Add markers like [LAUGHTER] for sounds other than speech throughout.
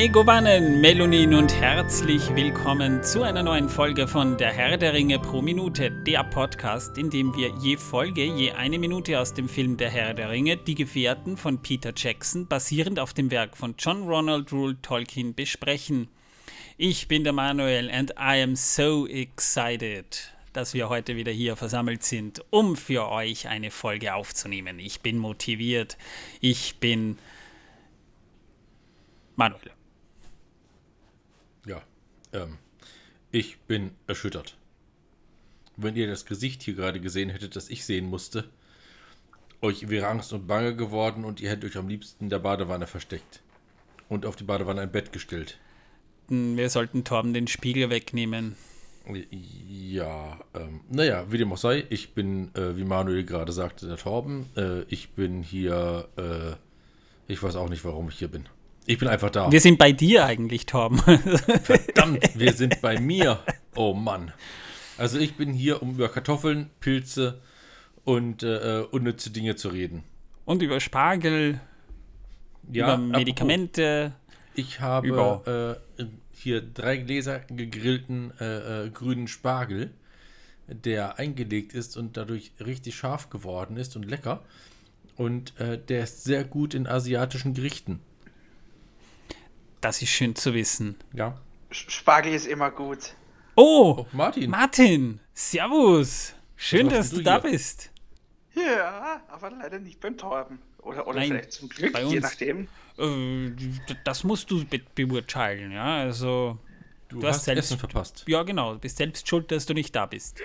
Megovanen, Melonin und herzlich willkommen zu einer neuen Folge von Der Herr der Ringe pro Minute, der Podcast, in dem wir je Folge, je eine Minute aus dem Film Der Herr der Ringe, Die Gefährten von Peter Jackson, basierend auf dem Werk von John Ronald Rule Tolkien, besprechen. Ich bin der Manuel and I am so excited, dass wir heute wieder hier versammelt sind, um für euch eine Folge aufzunehmen. Ich bin motiviert, ich bin Manuel. Ähm, ich bin erschüttert. Wenn ihr das Gesicht hier gerade gesehen hättet, das ich sehen musste, euch wäre Angst und Bange geworden und ihr hättet euch am liebsten in der Badewanne versteckt. Und auf die Badewanne ein Bett gestellt. Wir sollten Torben den Spiegel wegnehmen. Ja, ähm, naja, wie dem auch sei, ich bin, äh, wie Manuel gerade sagte, der Torben. Äh, ich bin hier, äh, ich weiß auch nicht, warum ich hier bin. Ich bin einfach da. Wir sind bei dir eigentlich, Torben. Verdammt, [LAUGHS] wir sind bei mir. Oh Mann. Also ich bin hier, um über Kartoffeln, Pilze und äh, unnütze Dinge zu reden. Und über Spargel, Ja, über Medikamente. Ich habe äh, hier drei Gläser gegrillten äh, äh, grünen Spargel, der eingelegt ist und dadurch richtig scharf geworden ist und lecker. Und äh, der ist sehr gut in asiatischen Gerichten. Das ist schön zu wissen. Ja. Spargel ist immer gut. Oh, Oh, Martin. Martin, Servus. Schön, dass du du da bist. Ja, aber leider nicht beim Torben. Oder, oder Nein, vielleicht zum Glück, bei je uns. nachdem. Äh, das musst du be beurteilen, ja. Also, du, du hast hast selbst- Essen verpasst. ja, genau. Du bist selbst schuld, dass du nicht da bist.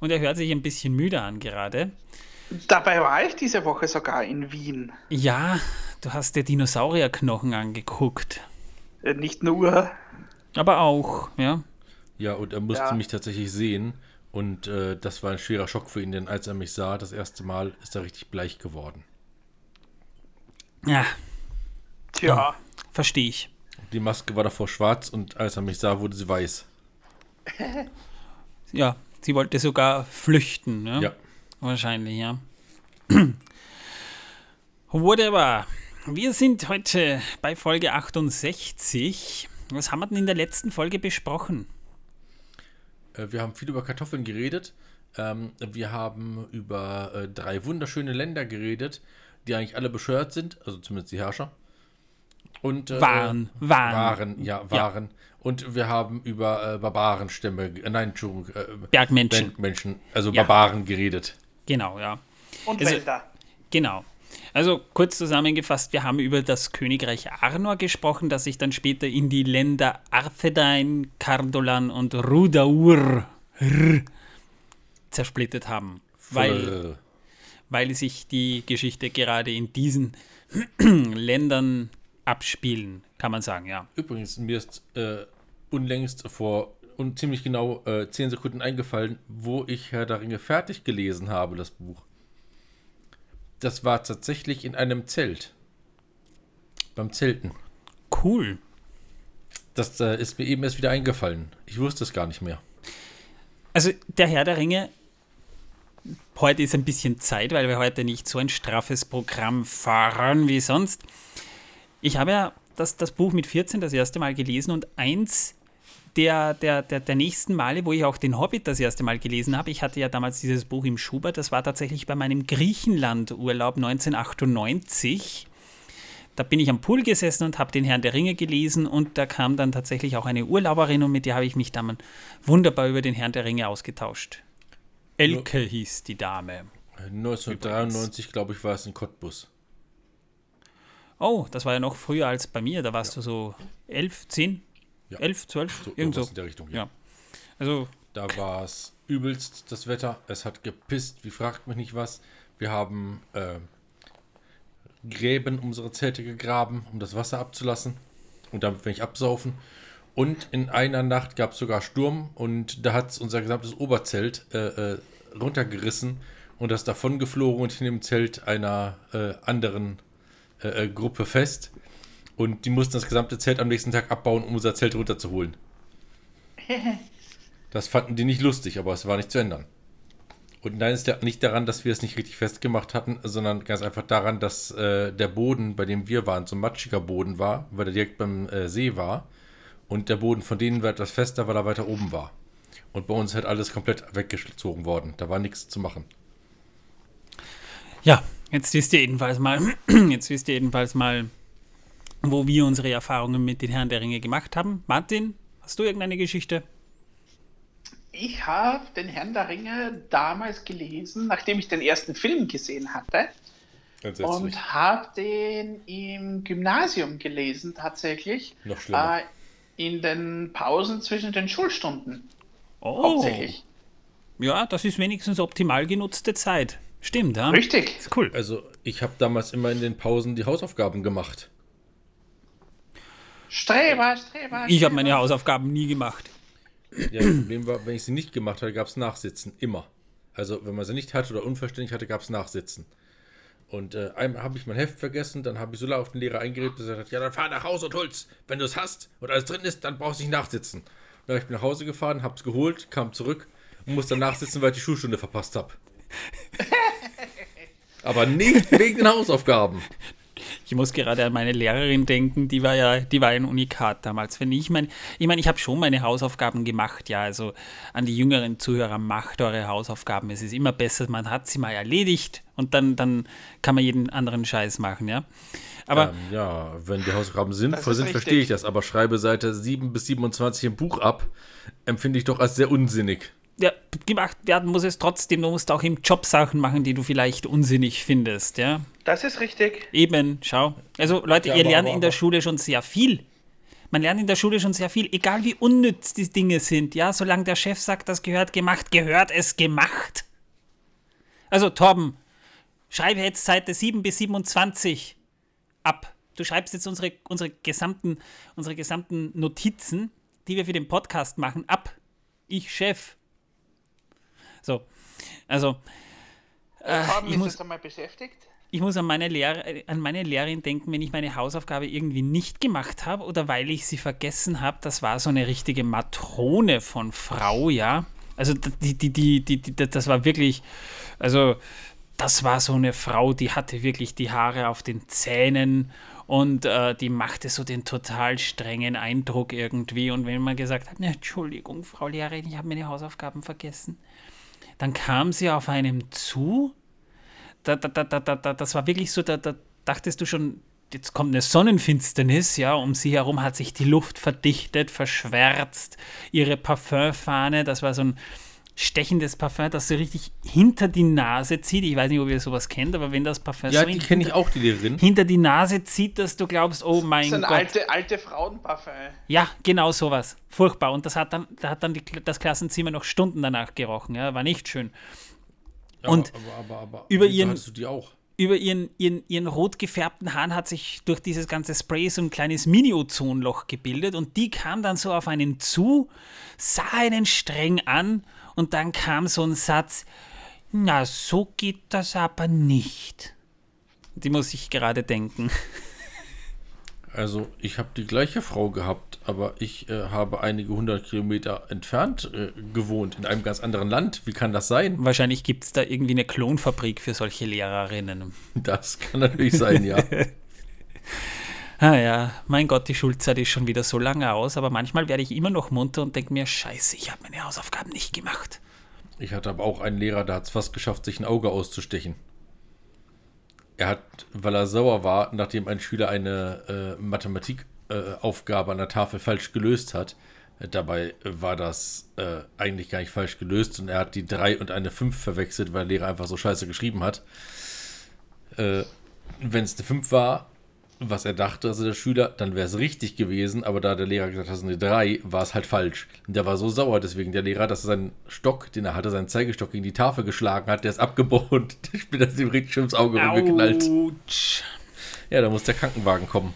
Und er hört sich ein bisschen müde an gerade. Dabei war ich diese Woche sogar in Wien. Ja, du hast dir Dinosaurierknochen angeguckt. Äh, Nicht nur. Aber auch, ja. Ja, und er musste Ja. mich tatsächlich sehen. Und äh, das war ein schwerer Schock für ihn, denn als er mich sah, das erste Mal, ist er richtig bleich geworden. Ja, Tja, verstehe ich. Die Maske war davor schwarz und als er mich sah, wurde sie weiß. [LAUGHS] Ja, sie wollte sogar flüchten, ne? Ja. Wahrscheinlich, ja. [CLEARS THROAT] Whatever. Wir sind heute bei Folge 68. Was haben wir denn in der letzten Folge besprochen? Äh, Wir haben viel über Kartoffeln geredet. Ähm, wir haben über äh, drei wunderschöne Länder geredet, die eigentlich alle bescheuert sind, also zumindest die Herrscher. Und, äh, Waren, waren. Waren, ja, waren. Und wir haben über äh, Barbarenstämme, äh, nein, Entschuldigung, äh, Bergmenschen. Bergmenschen, also Ja. Barbaren geredet. Genau, ja. und Also- Wälder. Genau. Also kurz zusammengefasst, wir haben über das Königreich Arnor gesprochen, das sich dann später in die Länder Arthedain, Cardolan und Rudaur zersplittet haben. Weil, weil sich die Geschichte gerade in diesen [CLEARS THROAT] Ländern abspielen, kann man sagen, ja. Übrigens, mir ist äh, unlängst vor und ziemlich genau äh, 10 Sekunden eingefallen, wo ich Herr der Ringe fertig gelesen habe, das Buch. Das war tatsächlich in einem Zelt. Beim Zelten. Cool. Das äh, ist mir eben erst wieder eingefallen. Ich wusste es gar nicht mehr. Also der Herr der Ringe, heute ist ein bisschen Zeit, weil wir heute nicht so ein straffes Programm fahren wie sonst. Ich habe ja das, das Buch mit 14 das erste Mal gelesen und eins der, der, der, der nächsten Male, wo ich auch den Hobbit das erste Mal gelesen habe, ich hatte ja damals dieses Buch im Schubert, das war tatsächlich bei meinem Griechenland-Urlaub 1998. Da bin ich am Pool gesessen und habe den Herrn der Ringe gelesen und da kam dann tatsächlich auch eine Urlauberin und mit der habe ich mich dann wunderbar über den Herrn der Ringe ausgetauscht. Elke hieß die Dame. Äh, 1993, glaube ich, war es in Cottbus. Oh, das war ja noch früher als bei mir. Da warst du so elf, zehn, Ja. elf, zwölf, So, irgend so. irgendwas in der Richtung. Ja. Also, Da war es übelst das Wetter. Es hat gepisst, wie fragt mich nicht was. Wir haben äh, Gräben um unsere Zelte gegraben, um das Wasser abzulassen und damit wir nicht absaufen. Und in einer Nacht gab es sogar Sturm und da hat unser gesamtes Oberzelt äh, äh, runtergerissen und das davon geflogen und in dem Zelt einer äh, anderen äh, äh, Gruppe fest. Und die mussten das gesamte Zelt am nächsten Tag abbauen, um unser Zelt runterzuholen. [LAUGHS] Das fanden die nicht lustig, aber es war nicht zu ändern. Und nein, ist ja nicht daran, dass wir es nicht richtig festgemacht hatten, sondern ganz einfach daran, dass äh, der Boden, bei dem wir waren, so ein matschiger Boden war, weil er direkt beim äh, See war. Und der Boden von denen war etwas fester, weil er weiter oben war. Und bei uns ist halt alles komplett weggezogen worden. Da war nichts zu machen. Ja, jetzt wisst ihr jedenfalls mal, [CLEARS THROAT] jetzt wisst ihr jedenfalls mal, wo wir unsere Erfahrungen mit den Herren der Ringe gemacht haben. Martin, hast du irgendeine Geschichte? Ich habe den Herrn der Ringe damals gelesen, nachdem ich den ersten Film gesehen hatte. Und habe den im Gymnasium gelesen, tatsächlich. Noch schlimmer. Äh, in den Pausen zwischen den Schulstunden. Oh, Hauptsächlich. ja, das ist wenigstens optimal genutzte Zeit. Stimmt, ja? Richtig. Ist cool. Also, ich habe damals immer in den Pausen die Hausaufgaben gemacht. Streber, Streber. Ich habe meine. Hausaufgaben nie gemacht. Ja, das Problem war, wenn ich sie nicht gemacht hatte, gab es Nachsitzen. Immer. Also, wenn man sie nicht hatte oder unverständlich hatte, gab es Nachsitzen. Und äh, einmal habe ich mein Heft vergessen, dann habe ich so laut auf den Lehrer eingeredet, dass er sagt, ja, dann fahr nach Hause und hol's. Wenn du es hast und alles drin ist, dann brauchst du nicht nachsitzen. Dann habe ich nach Hause gefahren, hab's geholt, kam zurück und musste nachsitzen, weil ich die Schulstunde verpasst habe. [LAUGHS] Aber nicht wegen den Hausaufgaben. Ich muss gerade an meine Lehrerin denken, die war ja, die war ein Unikat damals. Wenn ich mein, ich meine, ich habe schon meine Hausaufgaben gemacht, ja. Also an die jüngeren Zuhörer, macht eure Hausaufgaben. Es ist immer besser, man hat sie mal erledigt und dann, dann kann man jeden anderen Scheiß machen, ja. Aber ähm, ja, wenn die Hausaufgaben sinnvoll sind, verstehe ich das. Aber schreibe Seite 7 bis 27 im Buch ab, empfinde ich doch als sehr unsinnig. Ja, gemacht werden muss es trotzdem. Du musst auch im Job Sachen machen, die du vielleicht unsinnig findest, ja. Das ist richtig. Eben, schau. Also Leute, Ja, ihr aber- lernt aber- in der aber- Schule schon sehr viel. Man lernt in der Schule schon sehr viel, egal wie unnütz die Dinge sind. Ja, solange der Chef sagt, das gehört gemacht, gehört es gemacht. Also Torben, schreibe jetzt Seite 7 bis 27 ab. Du schreibst jetzt unsere, unsere, gesamten, unsere gesamten Notizen, die wir für den Podcast machen, ab. Ich Chef. So, also Haben ich muss- einmal beschäftigt. ich muss an meine, Lehr an meine Lehrerin denken, wenn ich meine Hausaufgabe irgendwie nicht gemacht habe oder weil ich sie vergessen habe. Das war so eine richtige Matrone von Frau, ja. Also die, die, die, die, die, das war wirklich, also das war so eine Frau, die hatte wirklich die Haare auf den Zähnen und äh, die machte so den total strengen Eindruck irgendwie. Und wenn man gesagt hat, ne, Entschuldigung, Frau Lehrerin, ich habe meine Hausaufgaben vergessen, dann kam sie auf einem zu. Da, da, da, da, da, da, das war wirklich so, da, da dachtest du schon, jetzt kommt eine Sonnenfinsternis, ja, um sie herum hat sich die Luft verdichtet, verschwärzt, ihre Parfümfahne, das war so ein stechendes Parfüm, das so richtig hinter die Nase zieht. Ich weiß nicht, ob ihr sowas kennt, aber wenn das Parfüm Ja, so die kenne ich auch, die Lehrerin. hinter die Nase zieht, dass du glaubst, oh mein Das ist ein Gott. alte, alte Frauenparfum. Ja, genau sowas. Furchtbar. Und das hat dann, da hat dann die, das Klassenzimmer noch Stunden danach gerochen, ja, war nicht schön. Ja, Und aber, aber, aber, über ihren- hattest du die auch? über ihren, ihren, ihren rot gefärbten Haaren hat sich durch dieses ganze Spray so ein kleines Mini-Ozonloch gebildet und die kam dann so auf einen zu, sah einen streng an und dann kam so ein Satz, na, so geht das aber nicht. Die muss ich gerade denken. Also, ich habe die gleiche Frau gehabt, aber ich äh, habe einige hundert Kilometer entfernt äh, gewohnt, in einem ganz anderen Land. Wie kann das sein? Wahrscheinlich gibt es da irgendwie eine Klonfabrik für solche Lehrerinnen. Das kann natürlich sein, ja. [LAUGHS] Ah ja, mein Gott, die Schulzeit ist schon wieder so lange aus, aber manchmal werde ich immer noch munter und denke mir, scheiße, ich habe meine Hausaufgaben nicht gemacht. Ich hatte aber auch einen Lehrer, der hat es fast geschafft, sich ein Auge auszustechen. Er hat, weil er sauer war, nachdem ein Schüler eine äh, Mathematikaufgabe äh, an der Tafel falsch gelöst hat. Äh, dabei war das äh, eigentlich gar nicht falsch gelöst und er hat die 3 und eine 5 verwechselt, weil der Lehrer einfach so scheiße geschrieben hat. Äh, Wenn es eine 5 war, was er dachte, also der Schüler, dann wäre es richtig gewesen, aber da der Lehrer gesagt hat, das ist eine 3, war es halt falsch. Und der war so sauer deswegen, der Lehrer, dass er seinen Stock, den er hatte, seinen Zeigestock gegen die Tafel geschlagen hat, der ist abgebrochen [LAUGHS] und der Spieler ist ihm richtig schön ins Auge rumgeknallt. Ja, da muss der Krankenwagen kommen.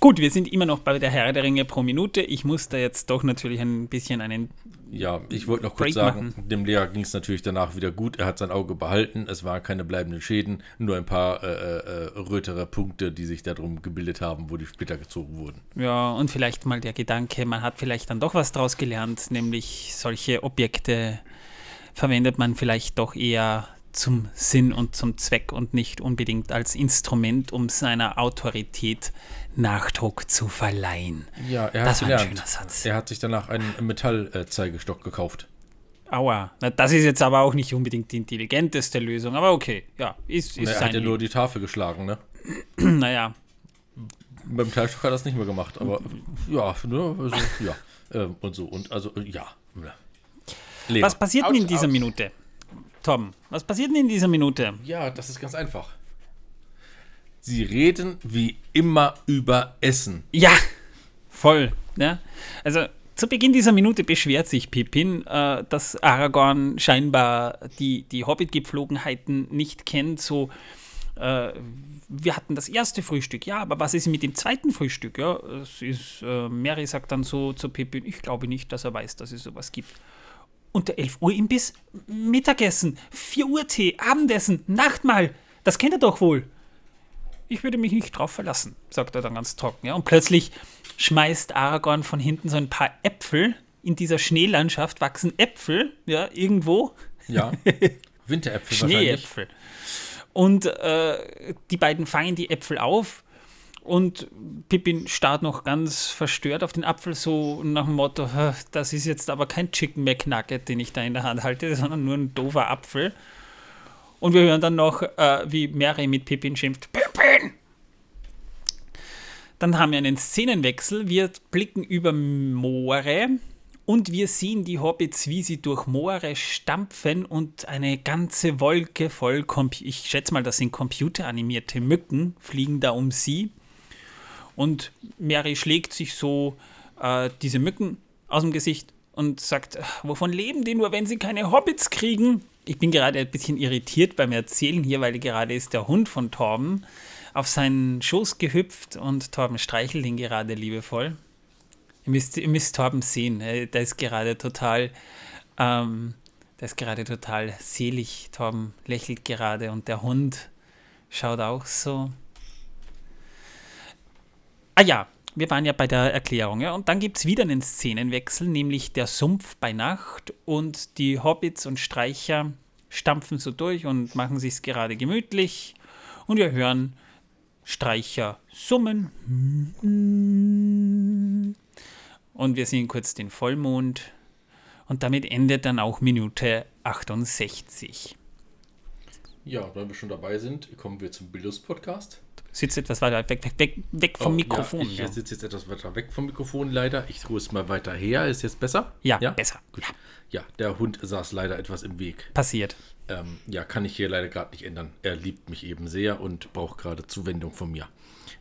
Gut, wir sind immer noch bei der Herr der Ringe pro Minute. Ich muss da jetzt doch natürlich ein bisschen einen. Ja, ich wollte noch kurz Break sagen, dem Lehrer ging es natürlich danach wieder gut. Er hat sein Auge behalten. Es waren keine bleibenden Schäden, nur ein paar äh, äh, rötere Punkte, die sich darum gebildet haben, wo die Splitter gezogen wurden. Ja, und vielleicht mal der Gedanke, man hat vielleicht dann doch was draus gelernt, nämlich solche Objekte verwendet man vielleicht doch eher zum Sinn und zum Zweck und nicht unbedingt als Instrument, um seiner Autorität Nachdruck zu verleihen. Ja, er Das hat war ein gelernt. schöner Satz. Er hat sich danach einen Metallzeigestock gekauft. Aua, Na, das ist jetzt aber auch nicht unbedingt die intelligenteste Lösung, aber okay, ja, ist, ist er hat ja nur die Tafel geschlagen, ne? [CLEARS THROAT] Naja, Beim Metallstock hat er das nicht mehr gemacht, aber ja, ne, also, ja. Ähm, und so, und also, äh, ja. Lehrer. was passiert denn in dieser. Minute? Tom, was passiert denn in dieser Minute? Ja, das ist ganz einfach. Sie reden wie immer über Essen. Ja, voll. Ja. Also zu Beginn dieser Minute beschwert sich Pippin, äh, dass Aragorn scheinbar die, die Hobbit-Gepflogenheiten nicht kennt. So, äh, wir hatten das erste Frühstück, ja, aber was ist mit dem zweiten Frühstück? Ja, es ist, äh, Mary sagt dann so zu Pippin, ich glaube nicht, dass er weiß, dass es sowas gibt. Und der 11 Uhr Imbiss, Mittagessen, 4 Uhr Tee, Abendessen, Nachtmahl, das kennt er doch wohl ich würde mich nicht drauf verlassen, sagt er dann ganz trocken. Ja? Und plötzlich schmeißt Aragorn von hinten so ein paar Äpfel. In dieser Schneelandschaft wachsen Äpfel, ja, irgendwo. Ja. [LAUGHS] Winteräpfel wahrscheinlich. Schneeäpfel. Und äh, die beiden fangen die Äpfel auf und Pippin starrt noch ganz verstört auf den Apfel, so nach dem Motto: "Hä, Das ist jetzt aber kein Chicken McNugget, den ich da in der Hand halte, [LAUGHS] sondern nur ein doofer Apfel. Und wir hören dann noch, äh, wie Mary mit Pippin schimpft: Pippin! Dann haben wir einen Szenenwechsel. Wir blicken über Moore und wir sehen die Hobbits, wie sie durch Moore stampfen und eine ganze Wolke voll, ich schätze mal, das sind computeranimierte Mücken, fliegen da um sie. Und Mary schlägt sich so äh, diese Mücken aus dem Gesicht und sagt, "Ach, wovon leben die nur, wenn sie keine Hobbits kriegen? Ich bin gerade ein bisschen irritiert beim Erzählen hier, weil gerade ist der Hund von Torben auf seinen Schoß gehüpft und Torben streichelt ihn gerade liebevoll. Ihr müsst, ihr müsst Torben sehen, äh, der ist gerade total, ähm, der ist gerade total selig. Torben lächelt gerade und der Hund schaut auch so. Ah ja, wir waren ja bei der Erklärung, ja, und dann gibt es wieder einen Szenenwechsel, nämlich der Sumpf bei Nacht und die Hobbits und Streicher stampfen so durch und machen sich's gerade gemütlich und wir hören Streicher summen. Und wir sehen kurz den Vollmond und damit endet dann auch Minute 68. Ja, wenn wir schon dabei sind, kommen wir zum Bildungspodcast. Sitzt etwas weiter weg, weg, weg, weg vom Oh, Mikrofon. Ja, ich Ja, sitze jetzt etwas weiter weg vom Mikrofon leider. Ich tue es mal weiter her. Ist jetzt besser? ja, besser. Gut. Ja, der Hund saß leider etwas im Weg. Passiert. Ähm, ja, kann ich hier leider gerade nicht ändern. Er liebt mich eben sehr und braucht gerade Zuwendung von mir.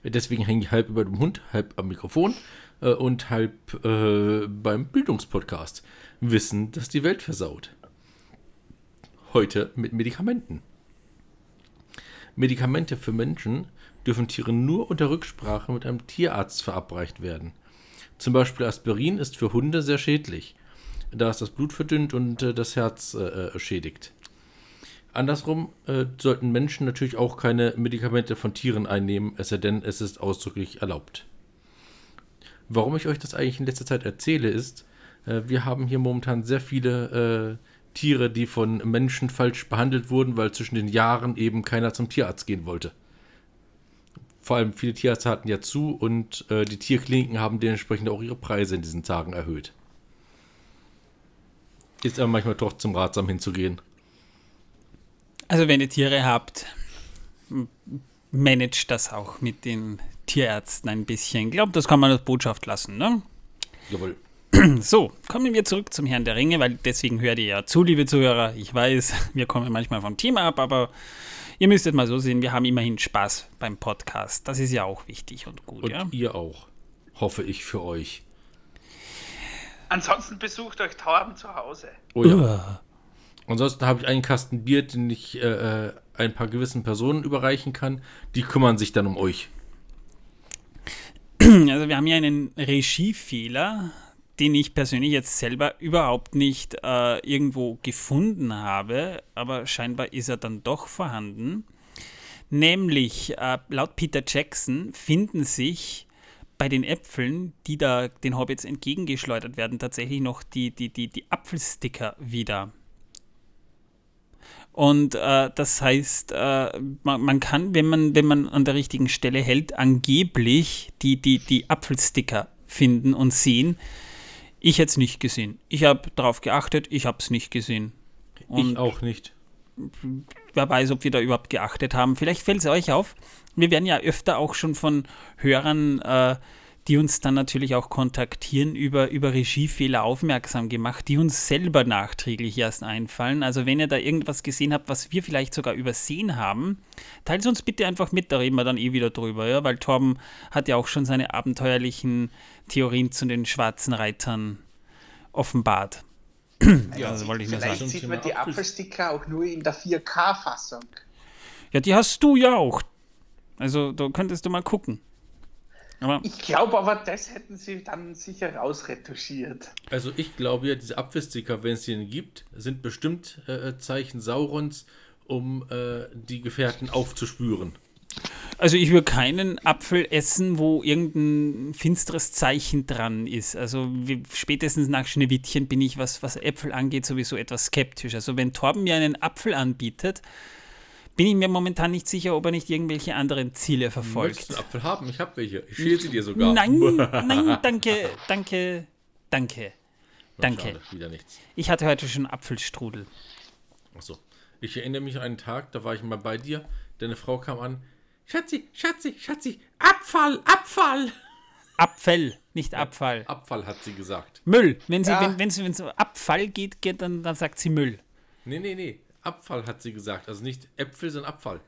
Deswegen hänge ich halb über dem Hund, halb am Mikrofon äh, und halb äh, beim Bildungspodcast. Wissen, das die Welt versaut. Heute mit Medikamenten. Medikamente für Menschen dürfen Tieren nur unter Rücksprache mit einem Tierarzt verabreicht werden. Zum Beispiel Aspirin ist für Hunde sehr schädlich, da es das Blut verdünnt und äh, das Herz äh, äh, schädigt. Andersrum äh, sollten Menschen natürlich auch keine Medikamente von Tieren einnehmen, es sei denn, es ist ausdrücklich erlaubt. Warum ich euch das eigentlich in letzter Zeit erzähle, ist, äh, wir haben hier momentan sehr viele äh, Tiere, die von Menschen falsch behandelt wurden, weil zwischen den Jahren eben keiner zum Tierarzt gehen wollte. Vor allem viele Tierärzte hatten ja zu und äh, die Tierkliniken haben dementsprechend auch ihre Preise in diesen Tagen erhöht. Ist aber manchmal trotzdem ratsam hinzugehen. Also wenn ihr Tiere habt, managt das auch mit den Tierärzten ein bisschen. Ich glaube, das kann man als Botschaft lassen. Ne? Jawohl. [CLEARS THROAT] So, kommen wir zurück zum Herrn der Ringe, weil deswegen hört ihr ja zu, liebe Zuhörer. Ich weiß, [LAUGHS] wir kommen manchmal vom Thema ab, aber ihr müsstet mal so sehen, wir haben immerhin Spaß beim Podcast. Das ist ja auch wichtig und gut, Und ja. ihr auch. Hoffe ich für euch. Ansonsten besucht euch Torben zu Hause. Oh ja. Ansonsten habe ich einen Kasten Bier, den ich äh, äh, ein paar gewissen Personen überreichen kann. Die kümmern sich dann um euch. Also wir haben hier einen Regiefehler, den ich persönlich jetzt selber überhaupt nicht äh, irgendwo gefunden habe, aber scheinbar ist er dann doch vorhanden. Nämlich, äh, laut Peter Jackson finden sich bei den Äpfeln, die da den Hobbits entgegengeschleudert werden, tatsächlich noch die, die, die, die Apfelsticker wieder. Und äh, das heißt, äh, man, man, kann, wenn man, wenn man an der richtigen Stelle hält, angeblich die, die, die Apfelsticker finden und sehen. Ich hätte es nicht gesehen. Ich habe darauf geachtet, ich habe es nicht gesehen. Und ich auch nicht. Wer weiß, ob wir da überhaupt geachtet haben. Vielleicht fällt es euch auf. Wir werden ja öfter auch schon von Hörern äh, die uns dann natürlich auch kontaktieren, über, über Regiefehler aufmerksam gemacht, die uns selber nachträglich erst einfallen. Also wenn ihr da irgendwas gesehen habt, was wir vielleicht sogar übersehen haben, teilt es uns bitte einfach mit, da reden wir dann eh wieder drüber, ja? weil Torben hat ja auch schon seine abenteuerlichen Theorien zu den schwarzen Reitern offenbart. Ja, also wollte ich vielleicht sagen. sieht man die Apfelsticker auch nur in der 4K-Fassung. Ja, die hast du ja auch. Also da könntest du mal gucken. Aber ich glaube aber, das hätten sie dann sicher rausretuschiert. Also ich glaube ja, diese Abwehrsticker, wenn es sie gibt, sind bestimmt äh, Zeichen Saurons, um äh, die Gefährten aufzuspüren. Also ich würde keinen Apfel essen, wo irgendein finsteres Zeichen dran ist. Also wie, spätestens nach Schneewittchen bin ich, was, was Äpfel angeht, sowieso etwas skeptisch. Also wenn Torben mir einen Apfel anbietet, bin ich mir momentan nicht sicher, ob er nicht irgendwelche anderen Ziele verfolgt. Möchtest du einen Apfel haben? Ich habe welche. Ich schäle sie dir sogar. Nein, [LAUGHS] nein, danke, danke, danke. Danke. Schade, wieder nichts. Ich hatte heute schon Apfelstrudel. Achso. Ich erinnere mich an einen Tag, da war ich mal bei dir. Deine Frau kam an. Schatzi, Schatzi, Schatzi, Abfall, Abfall. Abfall, nicht Abfall. Abfall hat sie gesagt. Müll. Wenn sie, ja. wenn, wenn, wenn es um Abfall geht, geht dann, dann sagt sie Müll. Nee, nee, nee. Abfall, hat sie gesagt. Also nicht Äpfel, sondern Abfall.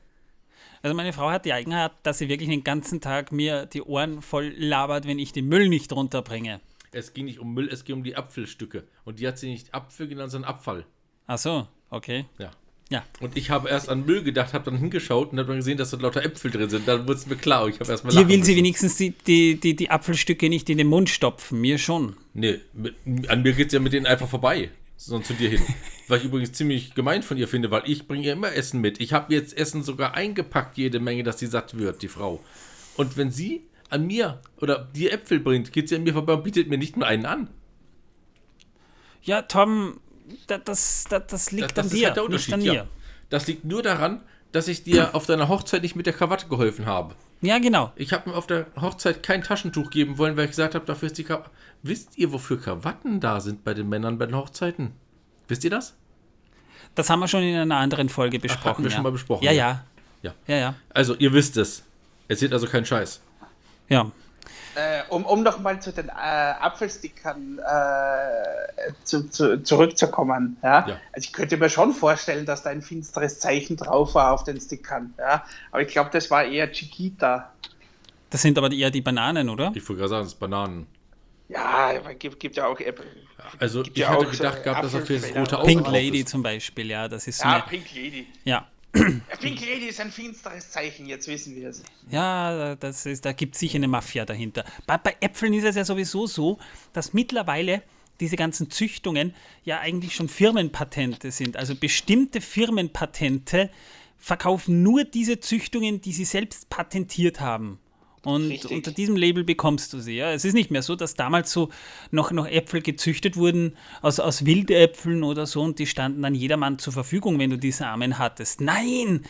Also meine Frau hat die Eigenheit, dass sie wirklich den ganzen Tag mir die Ohren voll labert, wenn ich den Müll nicht runterbringe. Es ging nicht um Müll, es ging um die Apfelstücke. Und die hat sie nicht Apfel genannt, sondern Abfall. Ach so, okay. Ja. Ja. Und ich habe erst an Müll gedacht, habe dann hingeschaut und habe dann gesehen, dass da lauter Äpfel drin sind. Dann wurde es mir klar. Ich habe erst mal Hier will sie wenigstens die, die, die, die Apfelstücke nicht in den Mund stopfen. Mir schon. Nee, an mir geht es ja mit denen einfach vorbei sondern zu dir hin. [LAUGHS] Was ich übrigens ziemlich gemein von ihr finde, weil ich bringe ihr immer Essen mit. Ich habe jetzt Essen sogar eingepackt, jede Menge, dass sie satt wird, die Frau. Und wenn sie an mir oder dir Äpfel bringt, geht sie an mir vorbei und bietet mir nicht nur einen an. Ja, Tom, das, das, das liegt das, das an dir, halt nicht an mir. Ja. Das liegt nur daran, dass ich dir auf deiner Hochzeit nicht mit der Krawatte geholfen habe. Ja, genau. Ich habe mir auf der Hochzeit kein Taschentuch geben wollen, weil ich gesagt habe, dafür ist die Krawatte. Wisst ihr, wofür Krawatten da sind bei den Männern bei den Hochzeiten? Wisst ihr das? Das haben wir schon in einer anderen Folge besprochen. Ach, hatten wir ja. schon mal besprochen. Ja, ja, ja. Ja, ja. Also, ihr wisst es. Erzählt also keinen Scheiß. Ja. Äh, um, um nochmal zu den äh, Apfelstickern äh, zu, zu, zurückzukommen. Ja? ja? Also ich könnte mir schon vorstellen, dass da ein finsteres Zeichen drauf war auf den Stickern. Ja? Aber ich glaube, das war eher Chiquita. Das sind aber eher die Bananen, oder? Ich wollte gerade sagen, das sind Bananen. Ja, es gibt, gibt ja auch Apple. Also ich ja hatte gedacht gehabt, dass für das rote Auge Pink Lady ist. zum Beispiel, ja, das ist Ja, eine, Pink Lady. Ja. Pink Lady ist ein finsteres Zeichen, jetzt wissen wir es. Ja, das ist, da gibt es sicher eine Mafia dahinter. Bei, bei Äpfeln ist es ja sowieso so, dass mittlerweile diese ganzen Züchtungen ja eigentlich schon Firmenpatente sind. Also bestimmte Firmenpatente verkaufen nur diese Züchtungen, die sie selbst patentiert haben. Und Richtig. unter diesem Label bekommst du sie. Ja? Es ist nicht mehr so, dass damals so noch, noch Äpfel gezüchtet wurden aus, aus Wildäpfeln oder so und die standen dann jedermann zur Verfügung, wenn du die Samen hattest. Nein!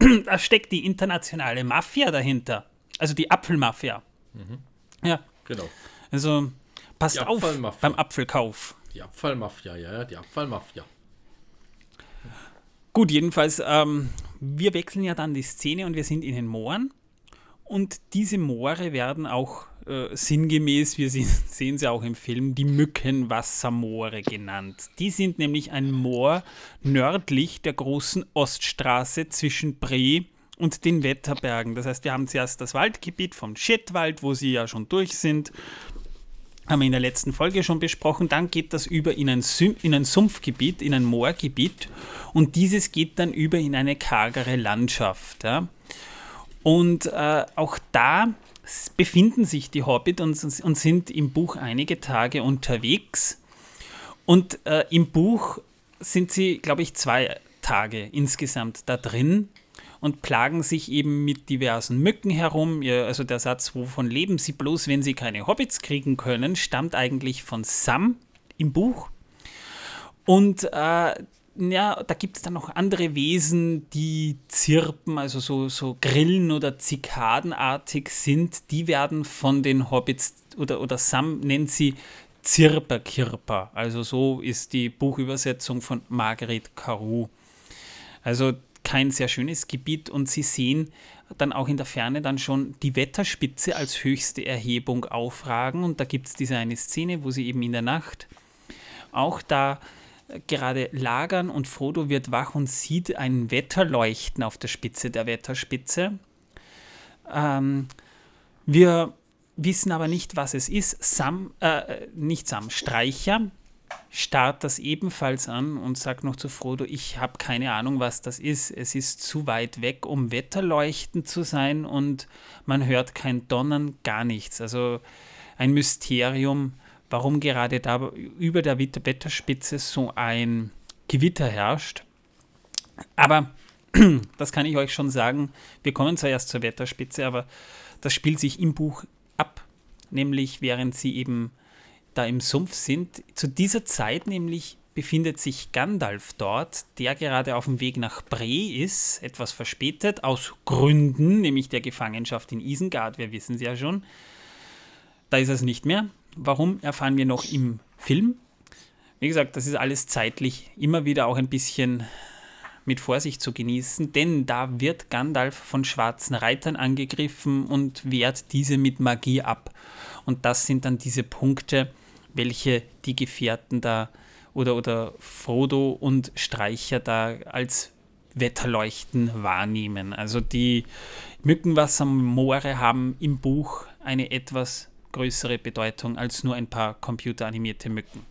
[CLEARS THROAT] da steckt die internationale Mafia dahinter. Also die Apfelmafia. Mhm. Ja. Genau. Also passt auf beim Apfelkauf. Die Abfallmafia, ja, die Abfallmafia. Gut, jedenfalls, ähm, wir wechseln ja dann die Szene und wir sind in den Mooren. Und diese Moore werden auch äh, sinngemäß, wir [LAUGHS] sehen sie auch im Film, die Mückenwassermoore genannt. Die sind nämlich ein Moor nördlich der großen Oststraße zwischen Bre und den Wetterbergen. Das heißt, wir haben zuerst das Waldgebiet vom Schettwald, wo sie ja schon durch sind. Haben wir in der letzten Folge schon besprochen. Dann geht das über in ein, in ein Sumpfgebiet, in ein Moorgebiet. Und dieses geht dann über in eine kargere Landschaft. Ja. Und äh, auch da befinden sich die Hobbit und, und, sind im Buch einige Tage unterwegs. Und äh, im Buch sind sie, glaube ich, zwei Tage insgesamt da drin und plagen sich eben mit diversen Mücken herum. Also der Satz, wovon leben sie bloß, wenn sie keine Hobbits kriegen können, stammt eigentlich von Sam im Buch. Und äh, ja, da gibt es dann noch andere Wesen, die zirpen, also so, so Grillen oder Zikadenartig sind. Die werden von den Hobbits oder, oder Sam nennt sie Zirperkirper. Also so ist die Buchübersetzung von Margaret Carew. Also kein sehr schönes Gebiet und Sie sehen dann auch in der Ferne dann schon die Wetterspitze als höchste Erhebung aufragen und da gibt es diese eine Szene, wo sie eben in der Nacht auch da gerade lagern und Frodo wird wach und sieht ein Wetterleuchten auf der Spitze der Wetterspitze. Ähm, wir wissen aber nicht, was es ist. Sam, äh, nicht Sam, Streicher starrt das ebenfalls an und sagt noch zu Frodo, ich habe keine Ahnung, was das ist. Es ist zu weit weg, um Wetterleuchten zu sein und man hört kein Donnern, gar nichts. Also ein Mysterium, warum gerade da über der Wetterspitze so ein Gewitter herrscht. Aber [CLEARS THROAT] das kann ich euch schon sagen. Wir kommen zwar erst zur Wetterspitze, aber das spielt sich im Buch ab, nämlich während sie eben da im Sumpf sind. Zu dieser Zeit nämlich befindet sich Gandalf dort, der gerade auf dem Weg nach Bre ist, etwas verspätet, aus Gründen, nämlich der Gefangenschaft in Isengard, wir wissen es ja schon. Da ist es nicht mehr. Warum erfahren wir noch im Film? Wie gesagt, das ist alles zeitlich immer wieder auch ein bisschen mit Vorsicht zu genießen, denn da wird Gandalf von schwarzen Reitern angegriffen und wehrt diese mit Magie ab. Und das sind dann diese Punkte, welche die Gefährten da oder, oder Frodo und Streicher da als Wetterleuchten wahrnehmen. Also die Mückenwassermoore haben im Buch eine etwas größere Bedeutung als nur ein paar computeranimierte Mücken.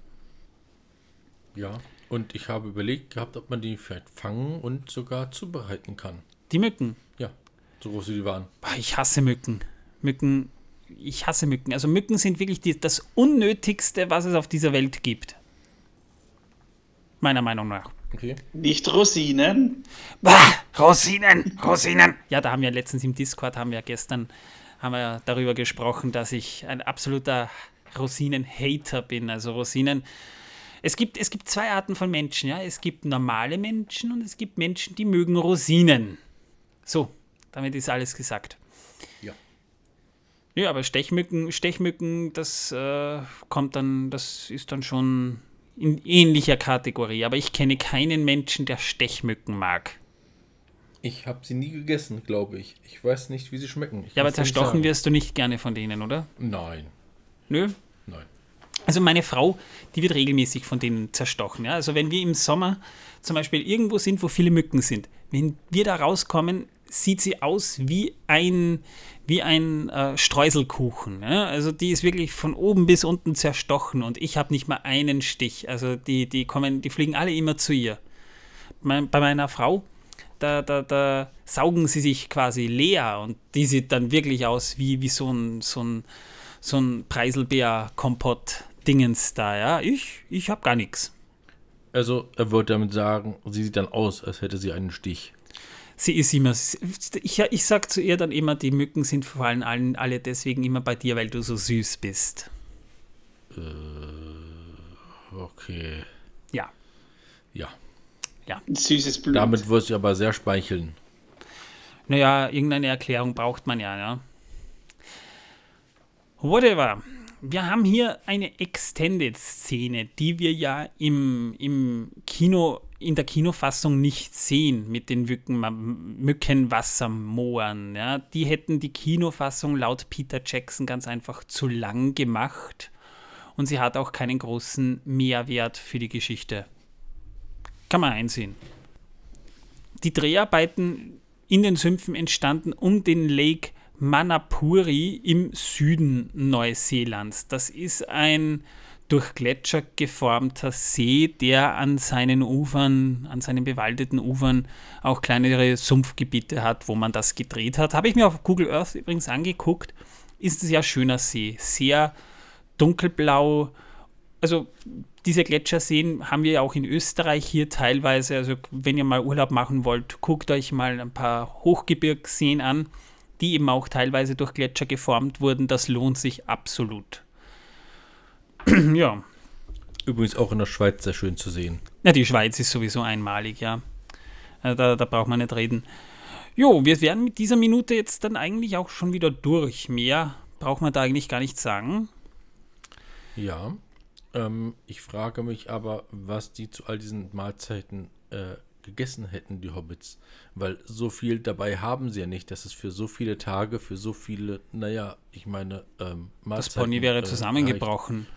Ja, und ich habe überlegt gehabt, ob man die vielleicht fangen und sogar zubereiten kann. Die Mücken? Ja, so groß wie die waren. Ich hasse Mücken. Mücken ich hasse Mücken. Also Mücken sind wirklich die, das Unnötigste, was es auf dieser Welt gibt. Meiner Meinung nach. Okay. Nicht Rosinen. Bah, Rosinen, Rosinen. Ja, da haben wir letztens im Discord, haben wir gestern haben wir darüber gesprochen, dass ich ein absoluter Rosinen-Hater bin. Also Rosinen. Es gibt, es gibt zwei Arten von Menschen, ja. Es gibt normale Menschen und es gibt Menschen, die mögen Rosinen. So, damit ist alles gesagt. Ja. Ja, aber Stechmücken, Stechmücken, das äh, kommt dann, das ist dann schon in ähnlicher Kategorie. Aber ich kenne keinen Menschen, der Stechmücken mag. Ich habe sie nie gegessen, glaube ich. Ich weiß nicht, wie sie schmecken. Ich ja, aber zerstochen wirst du nicht gerne von denen, oder? Nein. Nö? Nein. Also meine Frau, die wird regelmäßig von denen zerstochen. Ja? Also wenn wir im Sommer zum Beispiel irgendwo sind, wo viele Mücken sind, wenn wir da rauskommen, sieht sie aus wie ein, wie ein äh, Streuselkuchen. Ja? Also die ist wirklich von oben bis unten zerstochen und ich habe nicht mal einen Stich. Also die, die kommen, die fliegen alle immer zu ihr. Mein, bei meiner Frau, da, da, da saugen sie sich quasi leer und die sieht dann wirklich aus wie, wie so ein, so ein, so ein Preiselbeer-Kompott-Dingens da. Ja? Ich, ich habe gar nichts. Also er wollte damit sagen, sie sieht dann aus, als hätte sie einen Stich sie ist immer, ich, ich sag zu ihr dann immer, die Mücken sind vor allem allen, alle deswegen immer bei dir, weil du so süß bist. Äh, okay. Ja. Ja. Ja. Süßes Blut. Damit wirst du aber sehr speicheln. Naja, irgendeine Erklärung braucht man ja, ja. Whatever wir haben hier eine Extended-Szene, die wir ja im, im Kino, in der Kinofassung nicht sehen mit den Mücken, Mückenwassermooren. Ja. Die hätten die Kinofassung laut Peter Jackson ganz einfach zu lang gemacht und sie hat auch keinen großen Mehrwert für die Geschichte. Kann man einsehen. Die Dreharbeiten in den Sümpfen entstanden um den Lake Manapuri im Süden Neuseelands. Das ist ein durch Gletscher geformter See, der an seinen Ufern, an seinen bewaldeten Ufern auch kleinere Sumpfgebiete hat, wo man das gedreht hat. Habe ich mir auf Google Earth übrigens angeguckt. Ist ein sehr schöner See, sehr dunkelblau. Also diese Gletscherseen haben wir ja auch in Österreich hier teilweise. Also wenn ihr mal Urlaub machen wollt, guckt euch mal ein paar Hochgebirgsseen an die eben auch teilweise durch Gletscher geformt wurden, das lohnt sich absolut. [CLEARS THROAT] ja. Übrigens auch in der Schweiz sehr schön zu sehen. Ja, die Schweiz ist sowieso einmalig, ja. Äh, da, da braucht man nicht reden. Jo, wir wären mit dieser Minute jetzt dann eigentlich auch schon wieder durch. Mehr braucht man da eigentlich gar nicht sagen. Ja. Ähm, ich frage mich aber, was die zu all diesen Mahlzeiten äh, gegessen hätten, die Hobbits. Weil so viel dabei haben sie ja nicht. Das ist für so viele Tage, für so viele, naja, ich meine, ähm, Mahlzeiten. Das Pony wäre äh, zusammengebrochen.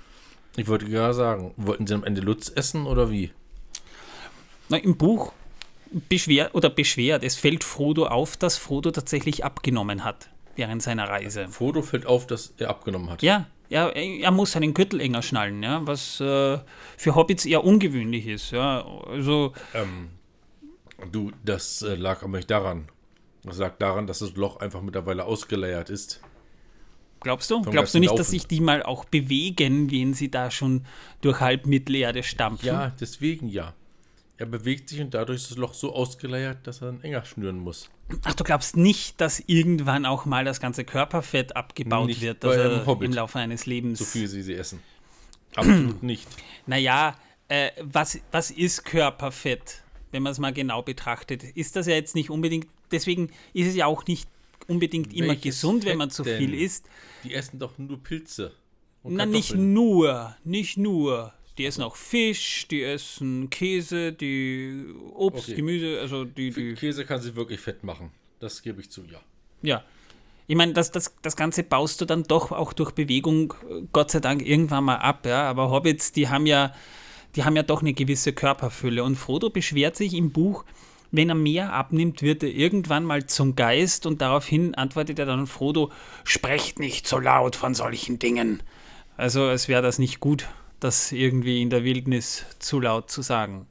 Äh, ich wollte gerade sagen, wollten sie am Ende Lutz essen oder wie? Na, im Buch beschwert oder beschwert, es fällt Frodo auf, dass Frodo tatsächlich abgenommen hat während seiner Reise. Frodo fällt auf, dass er abgenommen hat. Ja, er, er muss seinen Gürtel enger schnallen, ja, was äh, für Hobbits eher ungewöhnlich ist. Ja. Also, ähm, du, das äh, lag aber nicht daran. Das lag daran, dass das Loch einfach mittlerweile ausgeleiert ist. Glaubst du? Glaubst du nicht, dass sich die mal auch bewegen, wenn sie da schon durch halb Mittelerde stampfen? Ja, deswegen ja. Er bewegt sich und dadurch ist das Loch so ausgeleiert, dass er dann enger schnüren muss. Ach, du glaubst nicht, dass irgendwann auch mal das ganze Körperfett abgebaut nicht wird also im Laufe eines Lebens? So viel sie sie essen. Absolut [CLEARS THROAT] nicht. Naja, äh, was, was ist Körperfett, wenn man es mal genau betrachtet? Ist das ja jetzt nicht unbedingt, deswegen ist es ja auch nicht unbedingt Welches immer gesund, Fett wenn man zu denn? viel isst. Die essen doch nur Pilze. Na, nicht nur, nicht nur. Die essen auch Fisch, die essen Käse, die Obst, okay. Gemüse, also die, die. Käse kann sie wirklich fett machen. Das gebe ich zu, ja. Ja. Ich meine, das, das, das Ganze baust du dann doch auch durch Bewegung, Gott sei Dank, irgendwann mal ab, ja. Aber Hobbits, die haben ja, die haben ja doch eine gewisse Körperfülle. Und Frodo beschwert sich im Buch, wenn er mehr abnimmt, wird er irgendwann mal zum Geist und daraufhin antwortet er dann Frodo, sprecht nicht so laut von solchen Dingen. Also es wäre das nicht gut das irgendwie in der Wildnis zu laut zu sagen.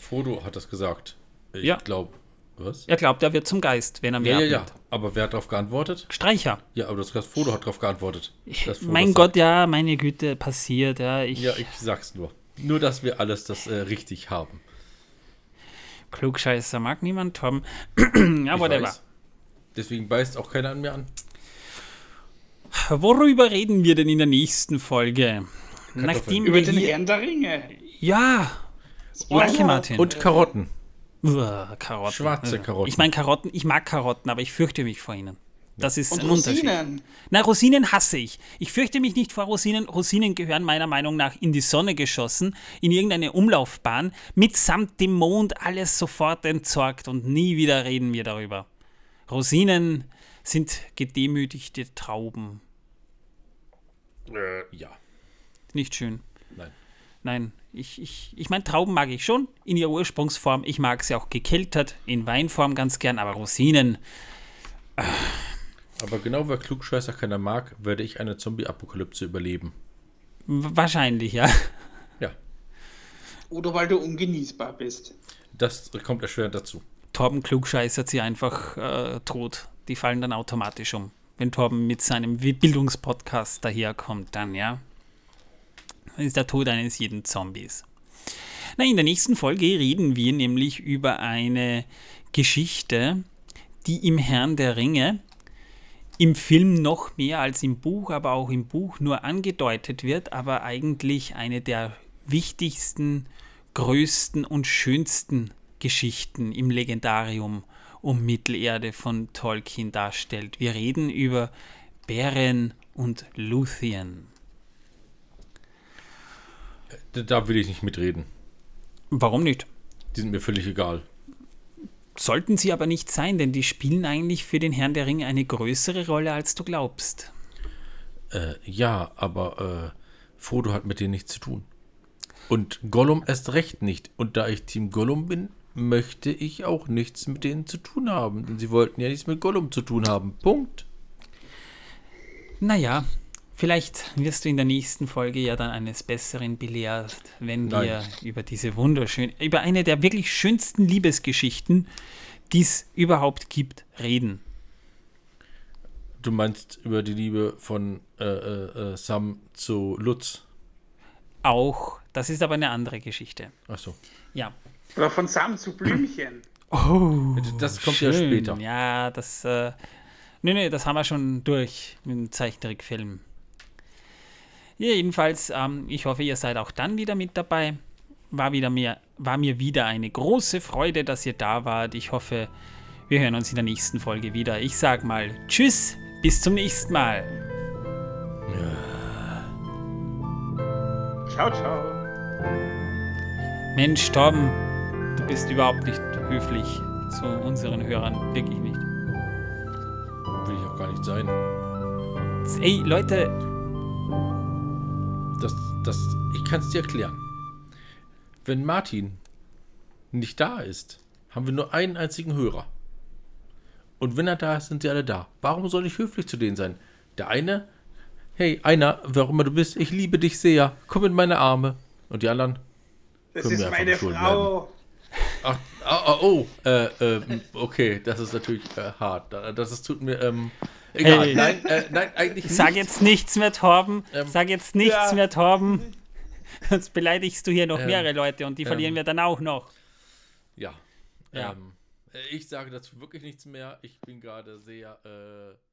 Frodo hat das gesagt. Ich ja. glaube, was? Er glaubt, er wird zum Geist, wenn er mehr Ja, ja, ja. Aber wer hat darauf geantwortet? Streicher. Ja, aber das Frodo hat darauf geantwortet. Mein Gott, sagt. ja, meine Güte, passiert, ja. Ich, ja, ich sag's nur. Nur, dass wir alles das äh, richtig haben. Klugscheißer mag niemand, Tom. [CLEARS THROAT] ja, whatever. Deswegen beißt auch keiner an mir an. Worüber reden wir denn in der nächsten Folge? Nachdem Über den Herrn der Ringe. Ja. Danke, Martin. Und Karotten. Uah, Karotten. Schwarze Karotten. Ich meine Karotten, ich mag Karotten, aber ich fürchte mich vor ihnen. Das ist Und ein Rosinen. Unterschied. Na, Rosinen hasse ich. Ich fürchte mich nicht vor Rosinen. Rosinen gehören meiner Meinung nach in die Sonne geschossen, in irgendeine Umlaufbahn, mitsamt dem Mond alles sofort entsorgt und nie wieder reden wir darüber. Rosinen sind gedemütigte Trauben. Äh, ja. Nicht schön. Nein. Nein, ich, ich, ich meine, Trauben mag ich schon in ihrer Ursprungsform. Ich mag sie auch gekeltert, in Weinform ganz gern, aber Rosinen. Äh. Aber genau weil Klugscheißer keiner mag, werde ich eine Zombie-Apokalypse überleben. Wahrscheinlich, ja. Ja. Oder weil du ungenießbar bist. Das kommt erschwerend dazu. Torben klugscheißert sie einfach äh, tot. Die fallen dann automatisch um. Wenn Torben mit seinem Bildungspodcast daherkommt, dann ja ist der Tod eines jeden Zombies. Na, in der nächsten Folge reden wir nämlich über eine Geschichte, die im Herrn der Ringe im Film noch mehr als im Buch, aber auch im Buch nur angedeutet wird, aber eigentlich eine der wichtigsten, größten und schönsten Geschichten im Legendarium um Mittelerde von Tolkien darstellt. Wir reden über Beren und Luthien. Da will ich nicht mitreden. Warum nicht? Die sind mir völlig egal. Sollten sie aber nicht sein, denn die spielen eigentlich für den Herrn der Ringe eine größere Rolle, als du glaubst. Äh, ja, aber äh, Frodo hat mit denen nichts zu tun. Und Gollum erst recht nicht. Und da ich Team Gollum bin, möchte ich auch nichts mit denen zu tun haben. Denn sie wollten ja nichts mit Gollum zu tun haben. Punkt. Naja, Vielleicht wirst du in der nächsten Folge ja dann eines Besseren belehrt, wenn Nein. wir über diese wunderschöne, über eine der wirklich schönsten Liebesgeschichten, die es überhaupt gibt, reden. Du meinst über die Liebe von äh, äh, äh Sam zu Lutz? Auch. Das ist aber eine andere Geschichte. Ach so. Ja. Oder von Sam zu Blümchen. Oh, das kommt schön. ja später. Ja, das. Äh, nee, nee, das haben wir schon durch mit dem Zeichentrickfilm. Ja, jedenfalls, ähm, ich hoffe, ihr seid auch dann wieder mit dabei. War, wieder mir, war mir wieder eine große Freude, dass ihr da wart. Ich hoffe, wir hören uns in der nächsten Folge wieder. Ich sag mal Tschüss, bis zum nächsten Mal. Ciao, ciao. Mensch, Torben, du bist überhaupt nicht höflich zu unseren Hörern. Wirklich nicht. Will ich auch gar nicht sein. Ey, Leute. Das, das, ich kann es dir erklären. Wenn Martin nicht da ist, haben wir nur einen einzigen Hörer. Und wenn er da ist, sind sie alle da. Warum soll ich höflich zu denen sein? Der eine, hey, einer, wer auch immer du bist, ich liebe dich sehr, komm in meine Arme. Und die anderen, Das ist meine Frau. ach, oh, oh, oh äh, äh, okay, das ist natürlich äh, hart. Das ist, tut mir, ähm, egal. Hey. Nein, äh, nein, eigentlich nicht. Sag jetzt nichts mehr, Torben. Ähm, Sag jetzt nichts ja. mehr, Torben. Sonst beleidigst du hier noch Ähm, mehrere Leute und die verlieren ähm, wir dann auch noch. Ja. Ja. Ähm, äh, ich sage dazu wirklich nichts mehr. Ich bin gerade sehr, äh.